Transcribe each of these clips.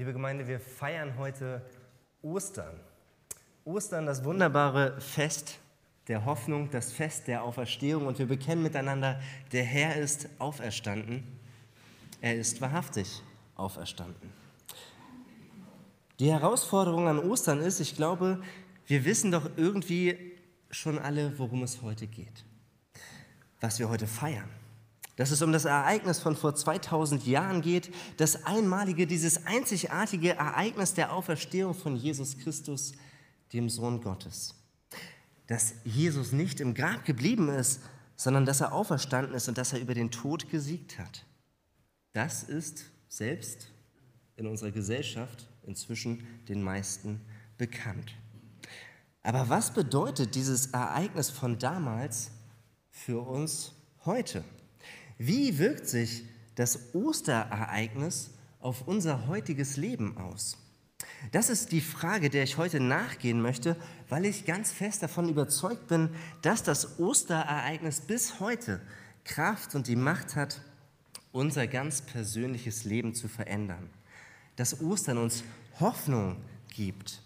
Liebe Gemeinde, wir feiern heute Ostern. Ostern, das wunderbare Fest der Hoffnung, das Fest der Auferstehung. Und wir bekennen miteinander, der Herr ist auferstanden. Er ist wahrhaftig auferstanden. Die Herausforderung an Ostern ist, ich glaube, wir wissen doch irgendwie schon alle, worum es heute geht, was wir heute feiern dass es um das Ereignis von vor 2000 Jahren geht, das einmalige, dieses einzigartige Ereignis der Auferstehung von Jesus Christus, dem Sohn Gottes. Dass Jesus nicht im Grab geblieben ist, sondern dass er auferstanden ist und dass er über den Tod gesiegt hat. Das ist selbst in unserer Gesellschaft inzwischen den meisten bekannt. Aber was bedeutet dieses Ereignis von damals für uns heute? Wie wirkt sich das Osterereignis auf unser heutiges Leben aus? Das ist die Frage, der ich heute nachgehen möchte, weil ich ganz fest davon überzeugt bin, dass das Osterereignis bis heute Kraft und die Macht hat, unser ganz persönliches Leben zu verändern. Dass Ostern uns Hoffnung gibt.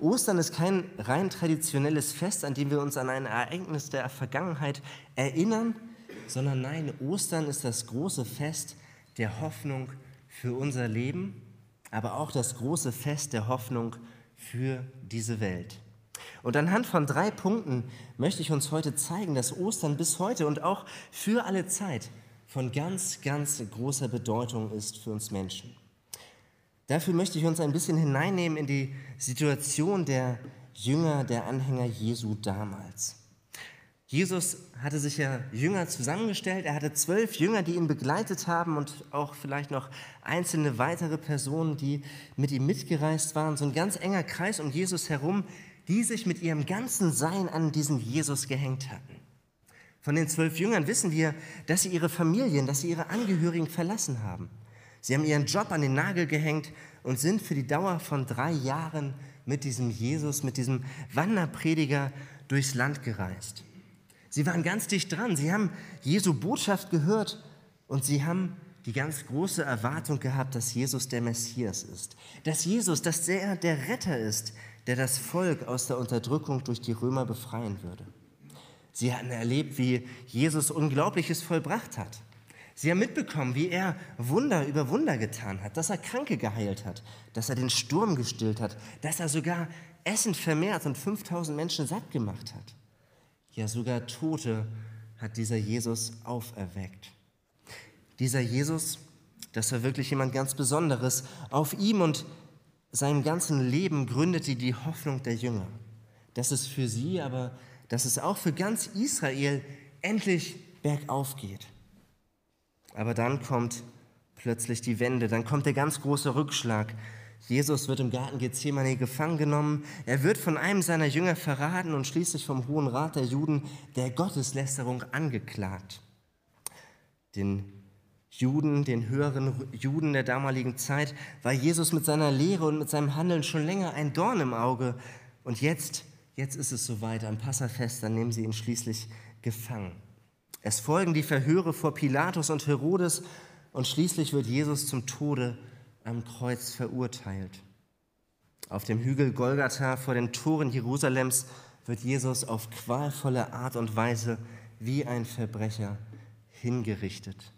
Ostern ist kein rein traditionelles Fest, an dem wir uns an ein Ereignis der Vergangenheit erinnern, sondern nein, Ostern ist das große Fest der Hoffnung für unser Leben, aber auch das große Fest der Hoffnung für diese Welt. Und anhand von drei Punkten möchte ich uns heute zeigen, dass Ostern bis heute und auch für alle Zeit von ganz, ganz großer Bedeutung ist für uns Menschen. Dafür möchte ich uns ein bisschen hineinnehmen in die Situation der Jünger, der Anhänger Jesu damals. Jesus hatte sich ja Jünger zusammengestellt. Er hatte zwölf Jünger, die ihn begleitet haben und auch vielleicht noch einzelne weitere Personen, die mit ihm mitgereist waren. So ein ganz enger Kreis um Jesus herum, die sich mit ihrem ganzen Sein an diesen Jesus gehängt hatten. Von den zwölf Jüngern wissen wir, dass sie ihre Familien, dass sie ihre Angehörigen verlassen haben. Sie haben ihren Job an den Nagel gehängt und sind für die Dauer von drei Jahren mit diesem Jesus, mit diesem Wanderprediger durchs Land gereist. Sie waren ganz dicht dran. Sie haben Jesu Botschaft gehört und sie haben die ganz große Erwartung gehabt, dass Jesus der Messias ist. Dass Jesus, dass er der Retter ist, der das Volk aus der Unterdrückung durch die Römer befreien würde. Sie hatten erlebt, wie Jesus Unglaubliches vollbracht hat. Sie haben mitbekommen, wie er Wunder über Wunder getan hat, dass er Kranke geheilt hat, dass er den Sturm gestillt hat, dass er sogar Essen vermehrt und 5000 Menschen satt gemacht hat. Ja, sogar Tote hat dieser Jesus auferweckt. Dieser Jesus, das war wirklich jemand ganz Besonderes. Auf ihm und seinem ganzen Leben gründete die Hoffnung der Jünger. Dass es für sie, aber dass es auch für ganz Israel endlich bergauf geht. Aber dann kommt plötzlich die Wende, dann kommt der ganz große Rückschlag. Jesus wird im Garten Gethsemane gefangen genommen. Er wird von einem seiner Jünger verraten und schließlich vom Hohen Rat der Juden der Gotteslästerung angeklagt. Den Juden, den höheren Juden der damaligen Zeit, war Jesus mit seiner Lehre und mit seinem Handeln schon länger ein Dorn im Auge. Und jetzt, jetzt ist es soweit, am Passafest, dann nehmen sie ihn schließlich gefangen. Es folgen die Verhöre vor Pilatus und Herodes und schließlich wird Jesus zum Tode am Kreuz verurteilt. Auf dem Hügel Golgatha vor den Toren Jerusalems wird Jesus auf qualvolle Art und Weise wie ein Verbrecher hingerichtet.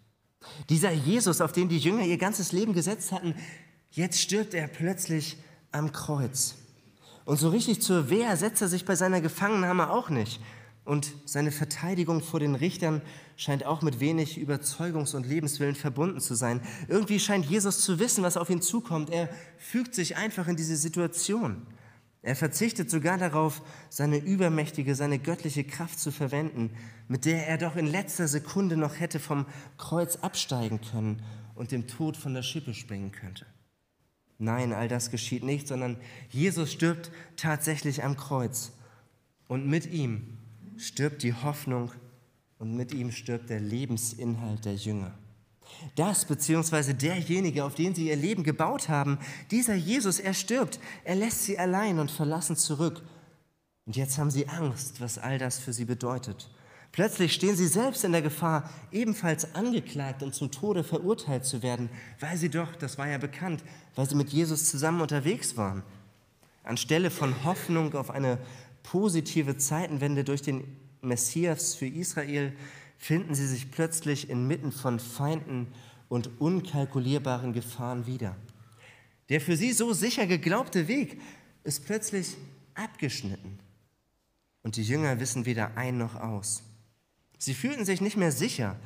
Dieser Jesus, auf den die Jünger ihr ganzes Leben gesetzt hatten, jetzt stirbt er plötzlich am Kreuz. Und so richtig zur Wehr setzt er sich bei seiner Gefangennahme auch nicht. Und seine Verteidigung vor den Richtern scheint auch mit wenig Überzeugungs- und Lebenswillen verbunden zu sein. Irgendwie scheint Jesus zu wissen, was auf ihn zukommt. Er fügt sich einfach in diese Situation. Er verzichtet sogar darauf, seine übermächtige, seine göttliche Kraft zu verwenden, mit der er doch in letzter Sekunde noch hätte vom Kreuz absteigen können und dem Tod von der Schippe springen könnte. Nein, all das geschieht nicht, sondern Jesus stirbt tatsächlich am Kreuz. Und mit ihm stirbt die Hoffnung und mit ihm stirbt der Lebensinhalt der Jünger. Das beziehungsweise derjenige, auf den sie ihr Leben gebaut haben, dieser Jesus, er stirbt, er lässt sie allein und verlassen zurück. Und jetzt haben sie Angst, was all das für sie bedeutet. Plötzlich stehen sie selbst in der Gefahr, ebenfalls angeklagt und zum Tode verurteilt zu werden, weil sie doch, das war ja bekannt, weil sie mit Jesus zusammen unterwegs waren. Anstelle von Hoffnung auf eine positive Zeitenwende durch den Messias für Israel finden sie sich plötzlich inmitten von Feinden und unkalkulierbaren Gefahren wieder. Der für sie so sicher geglaubte Weg ist plötzlich abgeschnitten. Und die Jünger wissen weder ein noch aus. Sie fühlten sich nicht mehr sicher.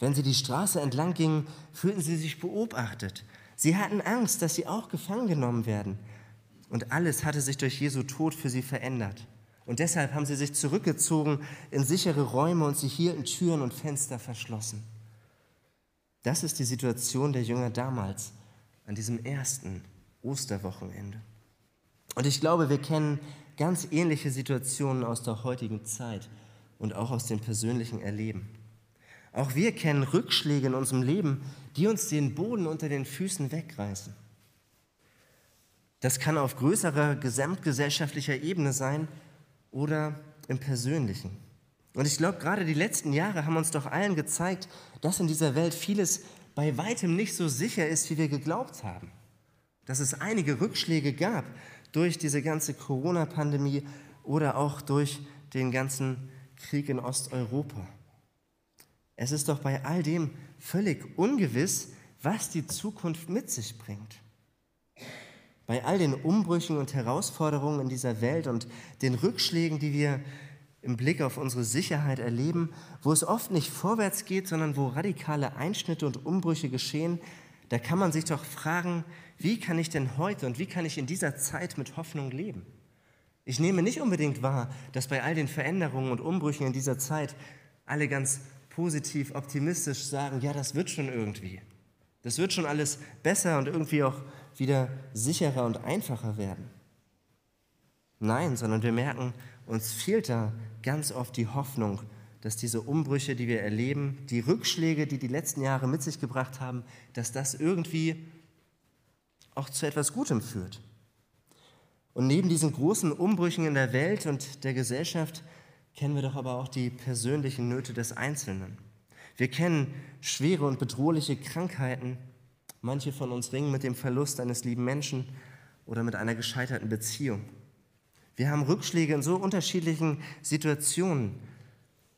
Wenn sie die Straße entlang gingen, fühlten sie sich beobachtet. Sie hatten Angst, dass sie auch gefangen genommen werden. Und alles hatte sich durch Jesu Tod für sie verändert. Und deshalb haben sie sich zurückgezogen in sichere Räume und sie hielten Türen und Fenster verschlossen. Das ist die Situation der Jünger damals, an diesem ersten Osterwochenende. Und ich glaube, wir kennen ganz ähnliche Situationen aus der heutigen Zeit und auch aus dem persönlichen Erleben. Auch wir kennen Rückschläge in unserem Leben, die uns den Boden unter den Füßen wegreißen. Das kann auf größerer gesamtgesellschaftlicher Ebene sein oder im persönlichen. Und ich glaube, gerade die letzten Jahre haben uns doch allen gezeigt, dass in dieser Welt vieles bei weitem nicht so sicher ist, wie wir geglaubt haben. Dass es einige Rückschläge gab durch diese ganze Corona-Pandemie oder auch durch den ganzen Krieg in Osteuropa. Es ist doch bei all dem völlig ungewiss, was die Zukunft mit sich bringt. Bei all den Umbrüchen und Herausforderungen in dieser Welt und den Rückschlägen, die wir im Blick auf unsere Sicherheit erleben, wo es oft nicht vorwärts geht, sondern wo radikale Einschnitte und Umbrüche geschehen, da kann man sich doch fragen, wie kann ich denn heute und wie kann ich in dieser Zeit mit Hoffnung leben? Ich nehme nicht unbedingt wahr, dass bei all den Veränderungen und Umbrüchen in dieser Zeit alle ganz positiv, optimistisch sagen, ja, das wird schon irgendwie. Das wird schon alles besser und irgendwie auch wieder sicherer und einfacher werden. Nein, sondern wir merken, uns fehlt da ganz oft die Hoffnung, dass diese Umbrüche, die wir erleben, die Rückschläge, die die letzten Jahre mit sich gebracht haben, dass das irgendwie auch zu etwas Gutem führt. Und neben diesen großen Umbrüchen in der Welt und der Gesellschaft kennen wir doch aber auch die persönlichen Nöte des Einzelnen. Wir kennen schwere und bedrohliche Krankheiten. Manche von uns ringen mit dem Verlust eines lieben Menschen oder mit einer gescheiterten Beziehung. Wir haben Rückschläge in so unterschiedlichen Situationen.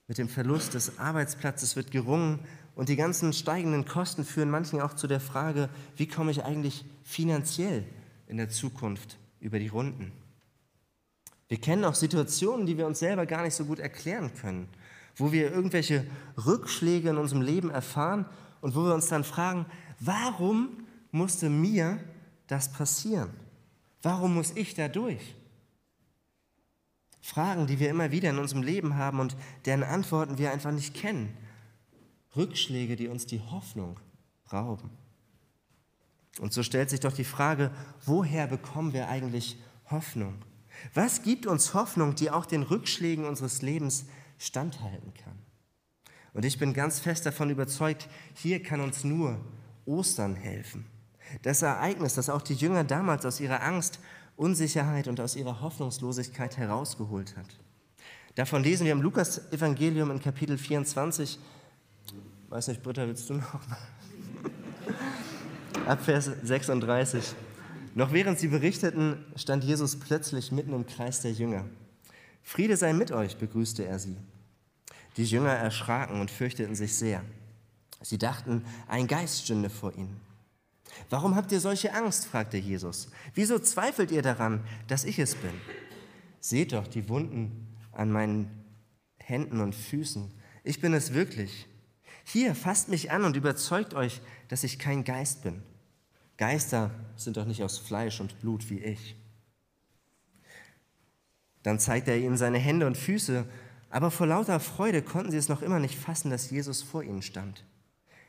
Mit dem Verlust des Arbeitsplatzes wird gerungen und die ganzen steigenden Kosten führen manchen auch zu der Frage, wie komme ich eigentlich finanziell in der Zukunft über die Runden. Wir kennen auch Situationen, die wir uns selber gar nicht so gut erklären können, wo wir irgendwelche Rückschläge in unserem Leben erfahren und wo wir uns dann fragen, warum musste mir das passieren? Warum muss ich da durch? Fragen, die wir immer wieder in unserem Leben haben und deren Antworten wir einfach nicht kennen. Rückschläge, die uns die Hoffnung rauben. Und so stellt sich doch die Frage, woher bekommen wir eigentlich Hoffnung? Was gibt uns Hoffnung, die auch den Rückschlägen unseres Lebens standhalten kann? Und ich bin ganz fest davon überzeugt, hier kann uns nur Ostern helfen. Das Ereignis, das auch die Jünger damals aus ihrer Angst, Unsicherheit und aus ihrer Hoffnungslosigkeit herausgeholt hat. Davon lesen wir im Lukas-Evangelium in Kapitel 24. Weiß nicht, Britta, willst du noch? Ab Vers 36. Noch während sie berichteten, stand Jesus plötzlich mitten im Kreis der Jünger. Friede sei mit euch, begrüßte er sie. Die Jünger erschraken und fürchteten sich sehr. Sie dachten, ein Geist stünde vor ihnen. Warum habt ihr solche Angst? fragte Jesus. Wieso zweifelt ihr daran, dass ich es bin? Seht doch die Wunden an meinen Händen und Füßen. Ich bin es wirklich. Hier, fasst mich an und überzeugt euch, dass ich kein Geist bin. Geister sind doch nicht aus Fleisch und Blut wie ich. Dann zeigte er ihnen seine Hände und Füße, aber vor lauter Freude konnten sie es noch immer nicht fassen, dass Jesus vor ihnen stand.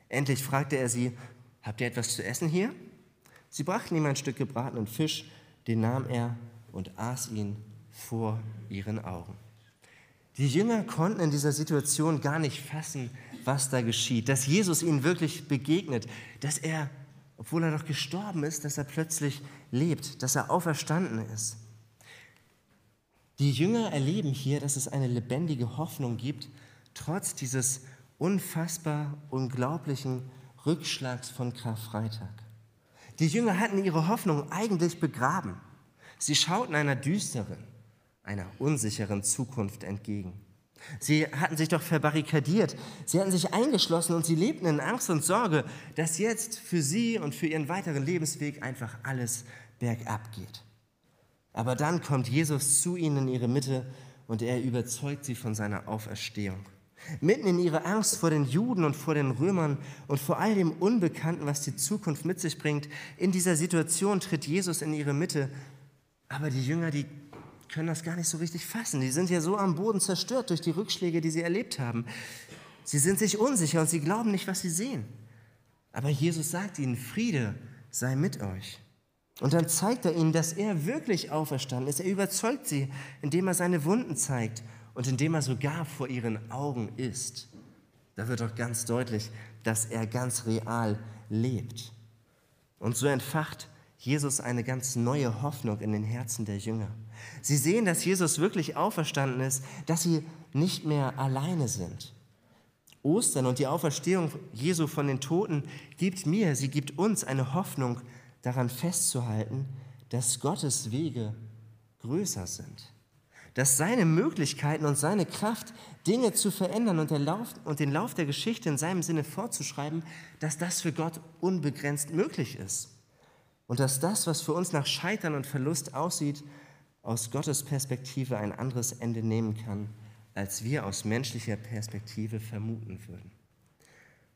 Endlich fragte er sie, habt ihr etwas zu essen hier? Sie brachten ihm ein Stück gebratenen Fisch, den nahm er und aß ihn vor ihren Augen. Die Jünger konnten in dieser Situation gar nicht fassen, was da geschieht, dass Jesus ihnen wirklich begegnet, dass er, obwohl er doch gestorben ist, dass er plötzlich lebt, dass er auferstanden ist. Die Jünger erleben hier, dass es eine lebendige Hoffnung gibt, trotz dieses unfassbar unglaublichen Rückschlags von Karfreitag. Die Jünger hatten ihre Hoffnung eigentlich begraben. Sie schauten einer düsteren, einer unsicheren Zukunft entgegen. Sie hatten sich doch verbarrikadiert, sie hatten sich eingeschlossen und sie lebten in Angst und Sorge, dass jetzt für sie und für ihren weiteren Lebensweg einfach alles bergab geht. Aber dann kommt Jesus zu ihnen in ihre Mitte und er überzeugt sie von seiner Auferstehung. Mitten in ihrer Angst vor den Juden und vor den Römern und vor all dem Unbekannten, was die Zukunft mit sich bringt, in dieser Situation tritt Jesus in ihre Mitte. Aber die Jünger, die können das gar nicht so richtig fassen. Die sind ja so am Boden zerstört durch die Rückschläge, die sie erlebt haben. Sie sind sich unsicher und sie glauben nicht, was sie sehen. Aber Jesus sagt ihnen, Friede sei mit euch. Und dann zeigt er ihnen, dass er wirklich auferstanden ist. Er überzeugt sie, indem er seine Wunden zeigt und indem er sogar vor ihren Augen ist. Da wird doch ganz deutlich, dass er ganz real lebt. Und so entfacht Jesus eine ganz neue Hoffnung in den Herzen der Jünger. Sie sehen, dass Jesus wirklich auferstanden ist, dass sie nicht mehr alleine sind. Ostern und die Auferstehung Jesu von den Toten gibt mir, sie gibt uns eine Hoffnung, daran festzuhalten, dass Gottes Wege größer sind. Dass seine Möglichkeiten und seine Kraft, Dinge zu verändern und, Lauf, und den Lauf der Geschichte in seinem Sinne fortzuschreiben, dass das für Gott unbegrenzt möglich ist. Und dass das, was für uns nach Scheitern und Verlust aussieht, aus Gottes Perspektive ein anderes Ende nehmen kann, als wir aus menschlicher Perspektive vermuten würden.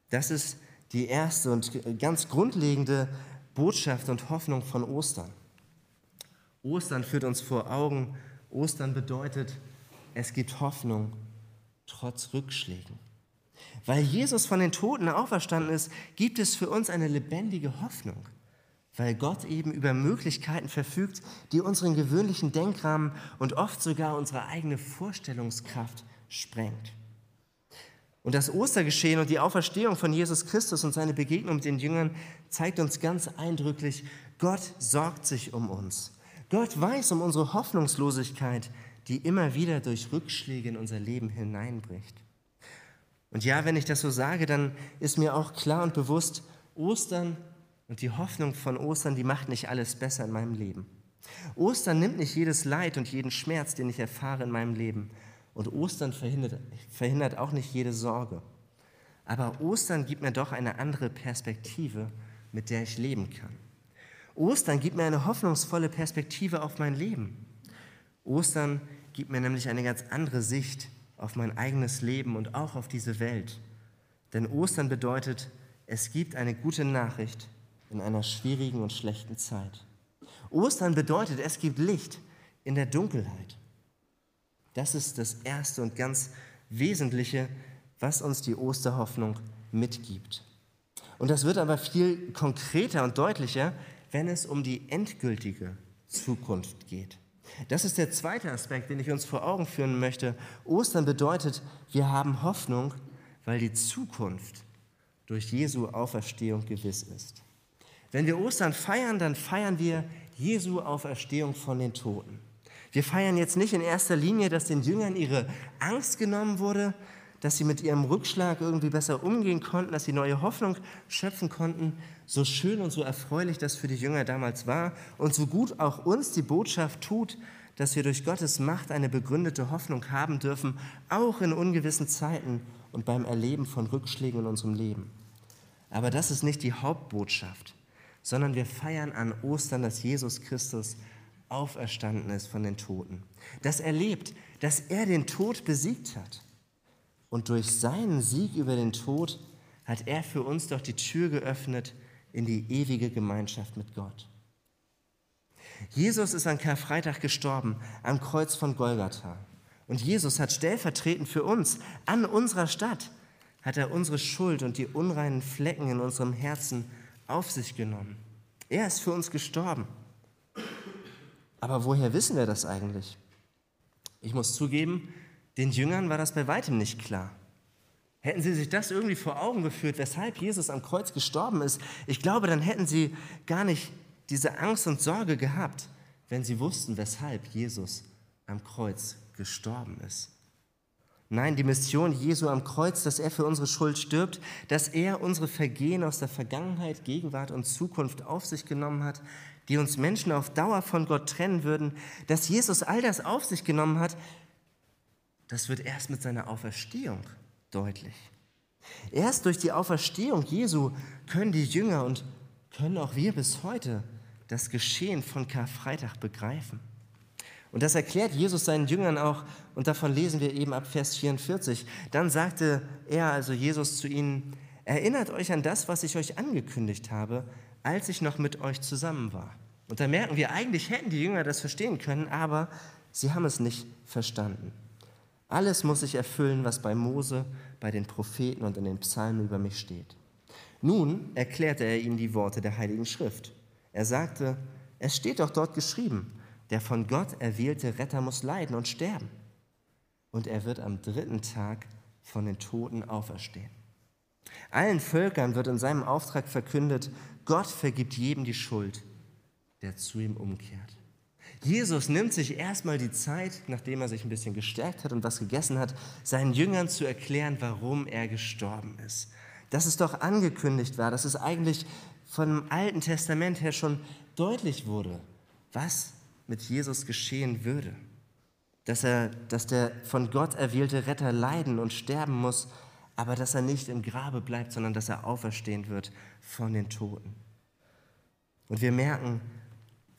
Das ist die erste und ganz grundlegende Botschaft und Hoffnung von Ostern. Ostern führt uns vor Augen, Ostern bedeutet, es gibt Hoffnung trotz Rückschlägen. Weil Jesus von den Toten auferstanden ist, gibt es für uns eine lebendige Hoffnung weil Gott eben über Möglichkeiten verfügt, die unseren gewöhnlichen Denkrahmen und oft sogar unsere eigene Vorstellungskraft sprengt. Und das Ostergeschehen und die Auferstehung von Jesus Christus und seine Begegnung mit den Jüngern zeigt uns ganz eindrücklich, Gott sorgt sich um uns. Gott weiß um unsere Hoffnungslosigkeit, die immer wieder durch Rückschläge in unser Leben hineinbricht. Und ja, wenn ich das so sage, dann ist mir auch klar und bewusst, Ostern und die Hoffnung von Ostern, die macht nicht alles besser in meinem Leben. Ostern nimmt nicht jedes Leid und jeden Schmerz, den ich erfahre in meinem Leben. Und Ostern verhindert, verhindert auch nicht jede Sorge. Aber Ostern gibt mir doch eine andere Perspektive, mit der ich leben kann. Ostern gibt mir eine hoffnungsvolle Perspektive auf mein Leben. Ostern gibt mir nämlich eine ganz andere Sicht auf mein eigenes Leben und auch auf diese Welt. Denn Ostern bedeutet, es gibt eine gute Nachricht in einer schwierigen und schlechten Zeit. Ostern bedeutet, es gibt Licht in der Dunkelheit. Das ist das Erste und ganz Wesentliche, was uns die Osterhoffnung mitgibt. Und das wird aber viel konkreter und deutlicher, wenn es um die endgültige Zukunft geht. Das ist der zweite Aspekt, den ich uns vor Augen führen möchte. Ostern bedeutet, wir haben Hoffnung, weil die Zukunft durch Jesu Auferstehung gewiss ist. Wenn wir Ostern feiern, dann feiern wir Jesu Auferstehung von den Toten. Wir feiern jetzt nicht in erster Linie, dass den Jüngern ihre Angst genommen wurde, dass sie mit ihrem Rückschlag irgendwie besser umgehen konnten, dass sie neue Hoffnung schöpfen konnten. So schön und so erfreulich das für die Jünger damals war und so gut auch uns die Botschaft tut, dass wir durch Gottes Macht eine begründete Hoffnung haben dürfen, auch in ungewissen Zeiten und beim Erleben von Rückschlägen in unserem Leben. Aber das ist nicht die Hauptbotschaft sondern wir feiern an Ostern, dass Jesus Christus auferstanden ist von den Toten. Dass er lebt, dass er den Tod besiegt hat. Und durch seinen Sieg über den Tod hat er für uns doch die Tür geöffnet in die ewige Gemeinschaft mit Gott. Jesus ist an Karfreitag gestorben, am Kreuz von Golgatha. Und Jesus hat stellvertretend für uns an unserer Stadt, hat er unsere Schuld und die unreinen Flecken in unserem Herzen auf sich genommen. Er ist für uns gestorben. Aber woher wissen wir das eigentlich? Ich muss zugeben, den Jüngern war das bei weitem nicht klar. Hätten sie sich das irgendwie vor Augen geführt, weshalb Jesus am Kreuz gestorben ist, ich glaube, dann hätten sie gar nicht diese Angst und Sorge gehabt, wenn sie wussten, weshalb Jesus am Kreuz gestorben ist. Nein, die Mission Jesu am Kreuz, dass er für unsere Schuld stirbt, dass er unsere Vergehen aus der Vergangenheit, Gegenwart und Zukunft auf sich genommen hat, die uns Menschen auf Dauer von Gott trennen würden, dass Jesus all das auf sich genommen hat, das wird erst mit seiner Auferstehung deutlich. Erst durch die Auferstehung Jesu können die Jünger und können auch wir bis heute das Geschehen von Karfreitag begreifen. Und das erklärt Jesus seinen Jüngern auch, und davon lesen wir eben ab Vers 44. Dann sagte er, also Jesus zu ihnen, erinnert euch an das, was ich euch angekündigt habe, als ich noch mit euch zusammen war. Und da merken wir, eigentlich hätten die Jünger das verstehen können, aber sie haben es nicht verstanden. Alles muss sich erfüllen, was bei Mose, bei den Propheten und in den Psalmen über mich steht. Nun erklärte er ihnen die Worte der Heiligen Schrift. Er sagte, es steht doch dort geschrieben, der von Gott erwählte Retter muss leiden und sterben. Und er wird am dritten Tag von den Toten auferstehen. Allen Völkern wird in seinem Auftrag verkündet, Gott vergibt jedem die Schuld, der zu ihm umkehrt. Jesus nimmt sich erstmal die Zeit, nachdem er sich ein bisschen gestärkt hat und was gegessen hat, seinen Jüngern zu erklären, warum er gestorben ist. Dass es doch angekündigt war, dass es eigentlich vom Alten Testament her schon deutlich wurde, was mit Jesus geschehen würde. Dass, er, dass der von Gott erwählte Retter leiden und sterben muss, aber dass er nicht im Grabe bleibt, sondern dass er auferstehen wird von den Toten. Und wir merken,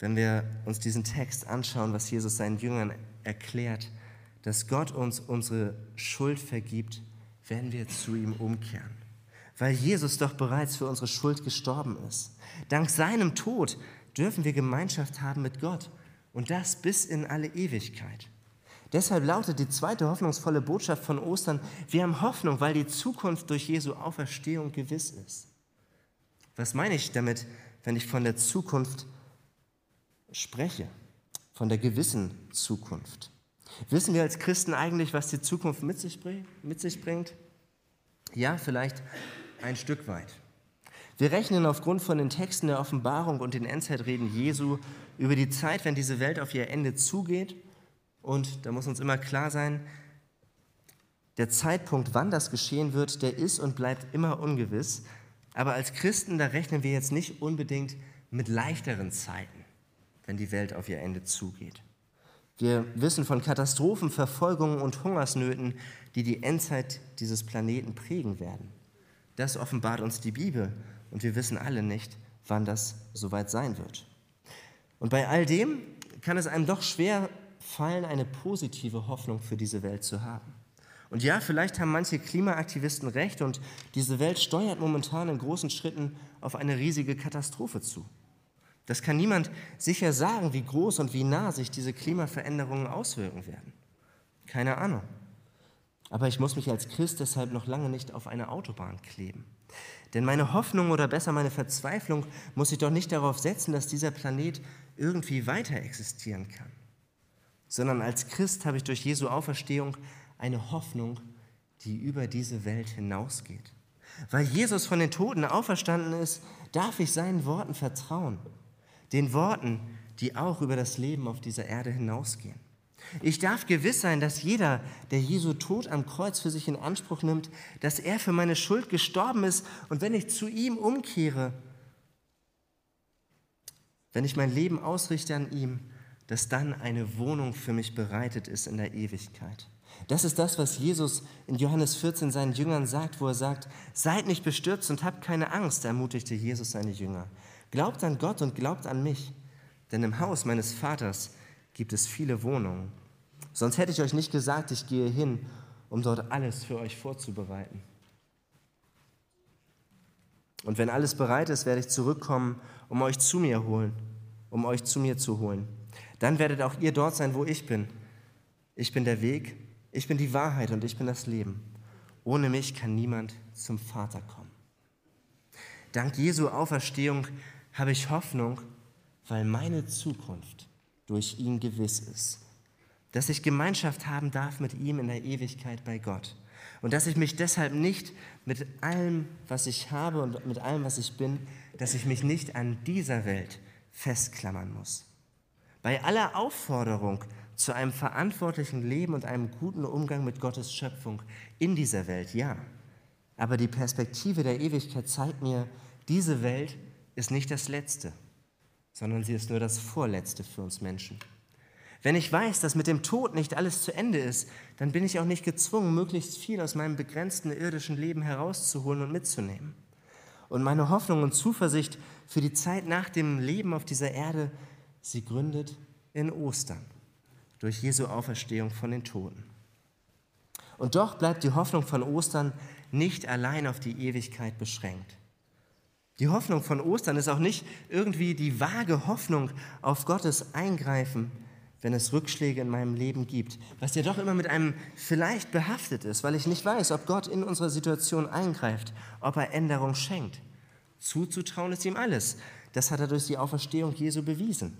wenn wir uns diesen Text anschauen, was Jesus seinen Jüngern erklärt, dass Gott uns unsere Schuld vergibt, wenn wir zu ihm umkehren. Weil Jesus doch bereits für unsere Schuld gestorben ist. Dank seinem Tod dürfen wir Gemeinschaft haben mit Gott und das bis in alle Ewigkeit. Deshalb lautet die zweite hoffnungsvolle Botschaft von Ostern, wir haben Hoffnung, weil die Zukunft durch Jesu Auferstehung gewiss ist. Was meine ich damit, wenn ich von der Zukunft spreche? Von der gewissen Zukunft. Wissen wir als Christen eigentlich, was die Zukunft mit sich, mit sich bringt? Ja, vielleicht ein Stück weit. Wir rechnen aufgrund von den Texten der Offenbarung und den Endzeitreden Jesu über die Zeit, wenn diese Welt auf ihr Ende zugeht. Und da muss uns immer klar sein, der Zeitpunkt, wann das geschehen wird, der ist und bleibt immer ungewiss. Aber als Christen, da rechnen wir jetzt nicht unbedingt mit leichteren Zeiten, wenn die Welt auf ihr Ende zugeht. Wir wissen von Katastrophen, Verfolgungen und Hungersnöten, die die Endzeit dieses Planeten prägen werden. Das offenbart uns die Bibel und wir wissen alle nicht, wann das soweit sein wird. Und bei all dem kann es einem doch schwer fallen, eine positive Hoffnung für diese Welt zu haben. Und ja, vielleicht haben manche Klimaaktivisten recht und diese Welt steuert momentan in großen Schritten auf eine riesige Katastrophe zu. Das kann niemand sicher sagen, wie groß und wie nah sich diese Klimaveränderungen auswirken werden. Keine Ahnung. Aber ich muss mich als Christ deshalb noch lange nicht auf eine Autobahn kleben. Denn meine Hoffnung oder besser meine Verzweiflung muss sich doch nicht darauf setzen, dass dieser Planet irgendwie weiter existieren kann, sondern als Christ habe ich durch Jesu Auferstehung eine Hoffnung, die über diese Welt hinausgeht. Weil Jesus von den Toten auferstanden ist, darf ich seinen Worten vertrauen, den Worten, die auch über das Leben auf dieser Erde hinausgehen. Ich darf gewiss sein, dass jeder, der Jesu Tod am Kreuz für sich in Anspruch nimmt, dass er für meine Schuld gestorben ist und wenn ich zu ihm umkehre, wenn ich mein Leben ausrichte an ihm, dass dann eine Wohnung für mich bereitet ist in der Ewigkeit. Das ist das, was Jesus in Johannes 14 seinen Jüngern sagt, wo er sagt, seid nicht bestürzt und habt keine Angst, ermutigte Jesus seine Jünger. Glaubt an Gott und glaubt an mich, denn im Haus meines Vaters gibt es viele Wohnungen. Sonst hätte ich euch nicht gesagt, ich gehe hin, um dort alles für euch vorzubereiten. Und wenn alles bereit ist, werde ich zurückkommen, um euch zu mir holen, um euch zu mir zu holen. Dann werdet auch ihr dort sein, wo ich bin. Ich bin der Weg, ich bin die Wahrheit und ich bin das Leben. Ohne mich kann niemand zum Vater kommen. Dank Jesu Auferstehung habe ich Hoffnung, weil meine Zukunft durch ihn gewiss ist. Dass ich Gemeinschaft haben darf mit ihm in der Ewigkeit bei Gott. Und dass ich mich deshalb nicht mit allem, was ich habe und mit allem, was ich bin, dass ich mich nicht an dieser Welt festklammern muss. Bei aller Aufforderung zu einem verantwortlichen Leben und einem guten Umgang mit Gottes Schöpfung in dieser Welt, ja. Aber die Perspektive der Ewigkeit zeigt mir, diese Welt ist nicht das Letzte, sondern sie ist nur das Vorletzte für uns Menschen. Wenn ich weiß, dass mit dem Tod nicht alles zu Ende ist, dann bin ich auch nicht gezwungen, möglichst viel aus meinem begrenzten irdischen Leben herauszuholen und mitzunehmen. Und meine Hoffnung und Zuversicht für die Zeit nach dem Leben auf dieser Erde, sie gründet in Ostern durch Jesu Auferstehung von den Toten. Und doch bleibt die Hoffnung von Ostern nicht allein auf die Ewigkeit beschränkt. Die Hoffnung von Ostern ist auch nicht irgendwie die vage Hoffnung auf Gottes Eingreifen, wenn es Rückschläge in meinem Leben gibt, was ja doch immer mit einem vielleicht behaftet ist, weil ich nicht weiß, ob Gott in unsere Situation eingreift, ob er Änderung schenkt. Zuzutrauen ist ihm alles. Das hat er durch die Auferstehung Jesu bewiesen.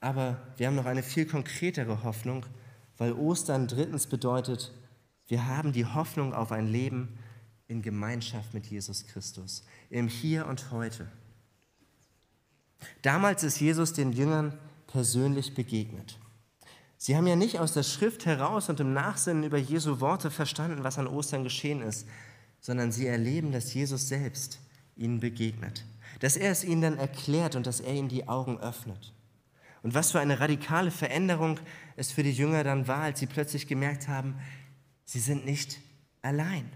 Aber wir haben noch eine viel konkretere Hoffnung, weil Ostern drittens bedeutet, wir haben die Hoffnung auf ein Leben in Gemeinschaft mit Jesus Christus, im Hier und heute. Damals ist Jesus den Jüngern persönlich begegnet. Sie haben ja nicht aus der Schrift heraus und im Nachsinnen über Jesu Worte verstanden, was an Ostern geschehen ist, sondern sie erleben, dass Jesus selbst ihnen begegnet, dass er es ihnen dann erklärt und dass er ihnen die Augen öffnet. Und was für eine radikale Veränderung es für die Jünger dann war, als sie plötzlich gemerkt haben, sie sind nicht allein.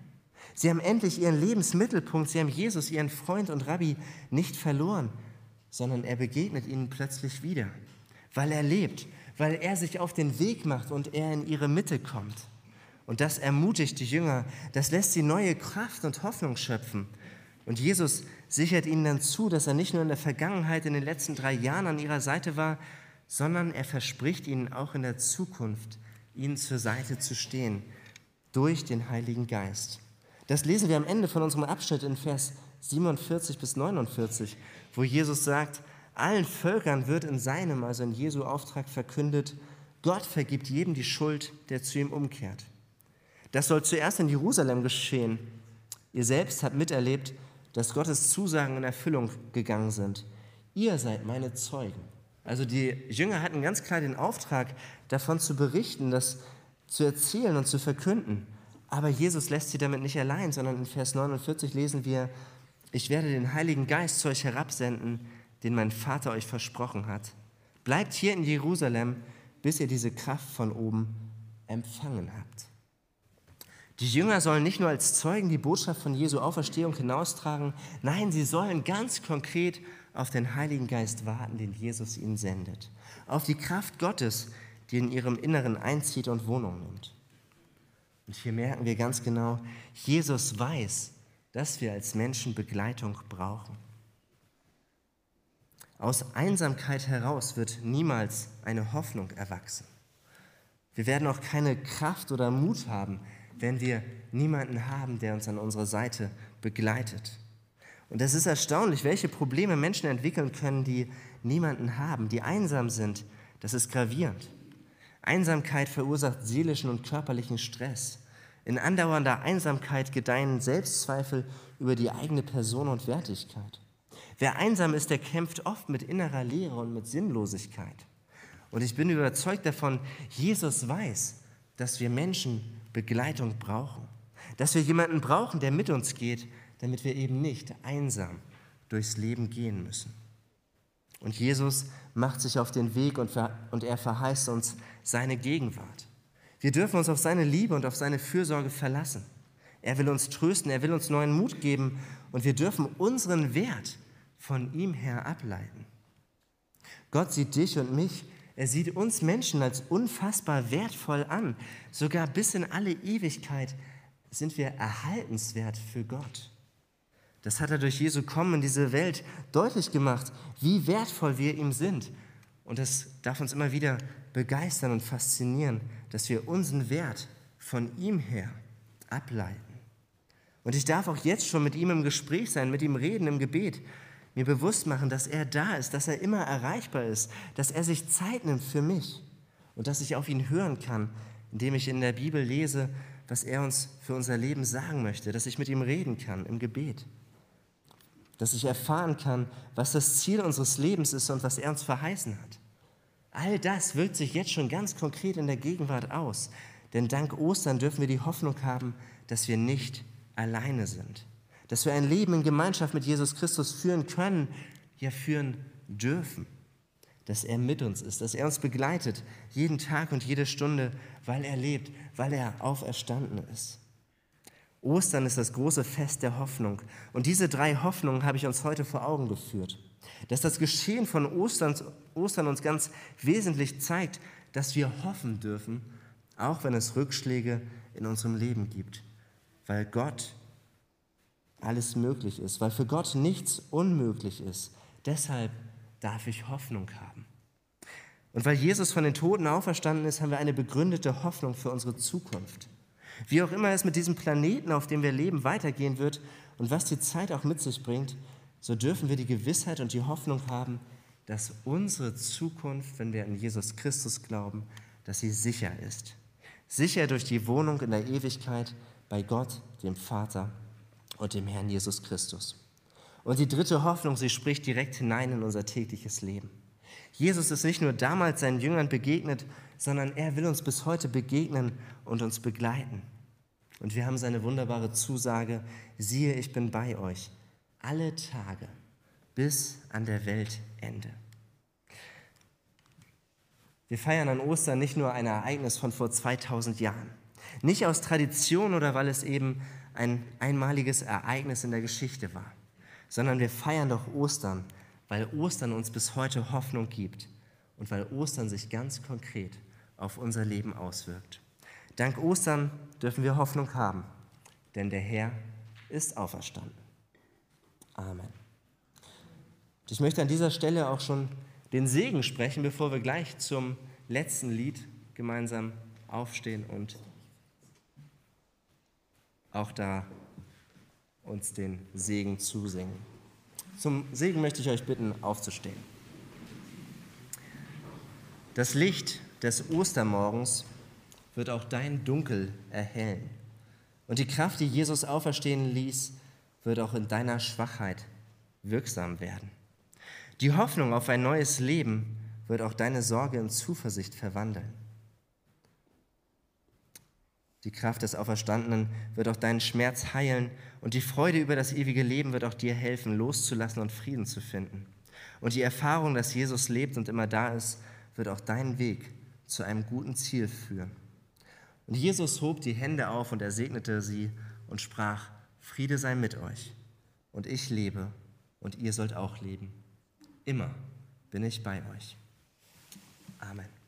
Sie haben endlich ihren Lebensmittelpunkt, sie haben Jesus, ihren Freund und Rabbi, nicht verloren, sondern er begegnet ihnen plötzlich wieder, weil er lebt, weil er sich auf den Weg macht und er in ihre Mitte kommt. Und das ermutigt die Jünger, das lässt sie neue Kraft und Hoffnung schöpfen. Und Jesus sichert ihnen dann zu, dass er nicht nur in der Vergangenheit, in den letzten drei Jahren an ihrer Seite war, sondern er verspricht ihnen auch in der Zukunft, ihnen zur Seite zu stehen, durch den Heiligen Geist. Das lesen wir am Ende von unserem Abschnitt in Vers 47 bis 49, wo Jesus sagt, allen Völkern wird in seinem, also in Jesu Auftrag verkündet, Gott vergibt jedem die Schuld, der zu ihm umkehrt. Das soll zuerst in Jerusalem geschehen. Ihr selbst habt miterlebt, dass Gottes Zusagen in Erfüllung gegangen sind. Ihr seid meine Zeugen. Also die Jünger hatten ganz klar den Auftrag, davon zu berichten, das zu erzählen und zu verkünden. Aber Jesus lässt sie damit nicht allein, sondern in Vers 49 lesen wir, ich werde den Heiligen Geist zu euch herabsenden, den mein Vater euch versprochen hat. Bleibt hier in Jerusalem, bis ihr diese Kraft von oben empfangen habt. Die Jünger sollen nicht nur als Zeugen die Botschaft von Jesu Auferstehung hinaustragen, nein, sie sollen ganz konkret auf den Heiligen Geist warten, den Jesus ihnen sendet, auf die Kraft Gottes, die in ihrem Inneren einzieht und Wohnung nimmt. Und hier merken wir ganz genau, Jesus weiß, dass wir als Menschen Begleitung brauchen. Aus Einsamkeit heraus wird niemals eine Hoffnung erwachsen. Wir werden auch keine Kraft oder Mut haben, wenn wir niemanden haben, der uns an unserer Seite begleitet. Und es ist erstaunlich, welche Probleme Menschen entwickeln können, die niemanden haben, die einsam sind. Das ist gravierend. Einsamkeit verursacht seelischen und körperlichen Stress. In andauernder Einsamkeit gedeihen Selbstzweifel über die eigene Person und Wertigkeit. Wer einsam ist, der kämpft oft mit innerer Leere und mit Sinnlosigkeit. Und ich bin überzeugt davon, Jesus weiß, dass wir Menschen Begleitung brauchen. Dass wir jemanden brauchen, der mit uns geht, damit wir eben nicht einsam durchs Leben gehen müssen. Und Jesus macht sich auf den Weg und, und er verheißt uns seine Gegenwart. Wir dürfen uns auf seine Liebe und auf seine Fürsorge verlassen. Er will uns trösten, er will uns neuen Mut geben und wir dürfen unseren Wert von ihm her ableiten. Gott sieht dich und mich er sieht uns Menschen als unfassbar wertvoll an. Sogar bis in alle Ewigkeit sind wir erhaltenswert für Gott. Das hat er durch Jesu Kommen in diese Welt deutlich gemacht, wie wertvoll wir ihm sind. Und das darf uns immer wieder begeistern und faszinieren, dass wir unseren Wert von ihm her ableiten. Und ich darf auch jetzt schon mit ihm im Gespräch sein, mit ihm reden im Gebet mir bewusst machen, dass er da ist, dass er immer erreichbar ist, dass er sich Zeit nimmt für mich und dass ich auf ihn hören kann, indem ich in der Bibel lese, was er uns für unser Leben sagen möchte, dass ich mit ihm reden kann im Gebet, dass ich erfahren kann, was das Ziel unseres Lebens ist und was er uns verheißen hat. All das wirkt sich jetzt schon ganz konkret in der Gegenwart aus. Denn dank Ostern dürfen wir die Hoffnung haben, dass wir nicht alleine sind. Dass wir ein Leben in Gemeinschaft mit Jesus Christus führen können, ja führen dürfen. Dass er mit uns ist, dass er uns begleitet, jeden Tag und jede Stunde, weil er lebt, weil er auferstanden ist. Ostern ist das große Fest der Hoffnung. Und diese drei Hoffnungen habe ich uns heute vor Augen geführt. Dass das Geschehen von Ostern, Ostern uns ganz wesentlich zeigt, dass wir hoffen dürfen, auch wenn es Rückschläge in unserem Leben gibt. Weil Gott alles möglich ist, weil für Gott nichts unmöglich ist. Deshalb darf ich Hoffnung haben. Und weil Jesus von den Toten auferstanden ist, haben wir eine begründete Hoffnung für unsere Zukunft. Wie auch immer es mit diesem Planeten, auf dem wir leben, weitergehen wird und was die Zeit auch mit sich bringt, so dürfen wir die Gewissheit und die Hoffnung haben, dass unsere Zukunft, wenn wir an Jesus Christus glauben, dass sie sicher ist. Sicher durch die Wohnung in der Ewigkeit bei Gott, dem Vater und dem Herrn Jesus Christus. Und die dritte Hoffnung, sie spricht direkt hinein in unser tägliches Leben. Jesus ist nicht nur damals seinen Jüngern begegnet, sondern er will uns bis heute begegnen und uns begleiten. Und wir haben seine wunderbare Zusage, siehe, ich bin bei euch alle Tage bis an der Weltende. Wir feiern an Ostern nicht nur ein Ereignis von vor 2000 Jahren, nicht aus Tradition oder weil es eben ein einmaliges Ereignis in der Geschichte war, sondern wir feiern doch Ostern, weil Ostern uns bis heute Hoffnung gibt und weil Ostern sich ganz konkret auf unser Leben auswirkt. Dank Ostern dürfen wir Hoffnung haben, denn der Herr ist auferstanden. Amen. Ich möchte an dieser Stelle auch schon den Segen sprechen, bevor wir gleich zum letzten Lied gemeinsam aufstehen und auch da uns den Segen zusingen. Zum Segen möchte ich euch bitten, aufzustehen. Das Licht des Ostermorgens wird auch dein Dunkel erhellen. Und die Kraft, die Jesus auferstehen ließ, wird auch in deiner Schwachheit wirksam werden. Die Hoffnung auf ein neues Leben wird auch deine Sorge in Zuversicht verwandeln. Die Kraft des Auferstandenen wird auch deinen Schmerz heilen und die Freude über das ewige Leben wird auch dir helfen, loszulassen und Frieden zu finden. Und die Erfahrung, dass Jesus lebt und immer da ist, wird auch deinen Weg zu einem guten Ziel führen. Und Jesus hob die Hände auf und er segnete sie und sprach, Friede sei mit euch. Und ich lebe und ihr sollt auch leben. Immer bin ich bei euch. Amen.